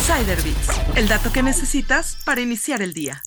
Insider el dato que necesitas para iniciar el día.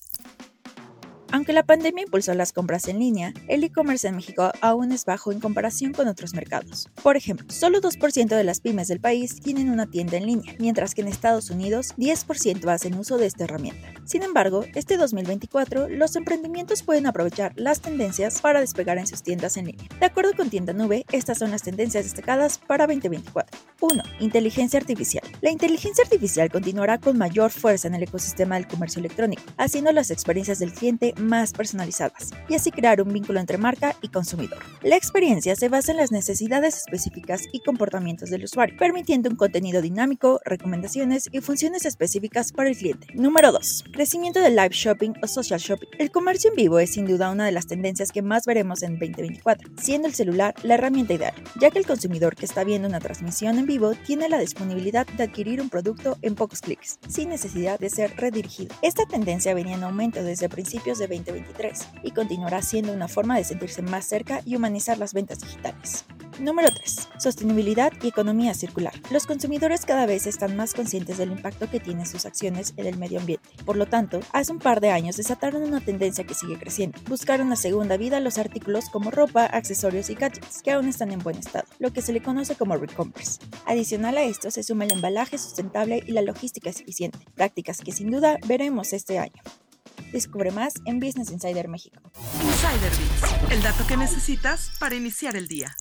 Aunque la pandemia impulsó las compras en línea, el e-commerce en México aún es bajo en comparación con otros mercados. Por ejemplo, solo 2% de las pymes del país tienen una tienda en línea, mientras que en Estados Unidos 10% hacen uso de esta herramienta. Sin embargo, este 2024 los emprendimientos pueden aprovechar las tendencias para despegar en sus tiendas en línea. De acuerdo con Tienda Nube, estas son las tendencias destacadas para 2024. 1. Inteligencia artificial. La inteligencia artificial continuará con mayor fuerza en el ecosistema del comercio electrónico, haciendo las experiencias del cliente más personalizadas y así crear un vínculo entre marca y consumidor. La experiencia se basa en las necesidades específicas y comportamientos del usuario, permitiendo un contenido dinámico, recomendaciones y funciones específicas para el cliente. Número 2. Crecimiento del live shopping o social shopping. El comercio en vivo es sin duda una de las tendencias que más veremos en 2024, siendo el celular la herramienta ideal, ya que el consumidor que está viendo una transmisión en vivo tiene la disponibilidad de adquirir un producto en pocos clics, sin necesidad de ser redirigido. Esta tendencia venía en aumento desde principios de 2023 y continuará siendo una forma de sentirse más cerca y humanizar las ventas digitales. Número 3. Sostenibilidad y economía circular. Los consumidores cada vez están más conscientes del impacto que tienen sus acciones en el medio ambiente. Por lo tanto, hace un par de años desataron una tendencia que sigue creciendo. Buscar una segunda vida los artículos como ropa, accesorios y gadgets que aún están en buen estado, lo que se le conoce como recommerce. Adicional a esto se suma el embalaje sustentable y la logística eficiente, prácticas que sin duda veremos este año. Descubre más en Business Insider México. Insider Bits, el dato que necesitas para iniciar el día.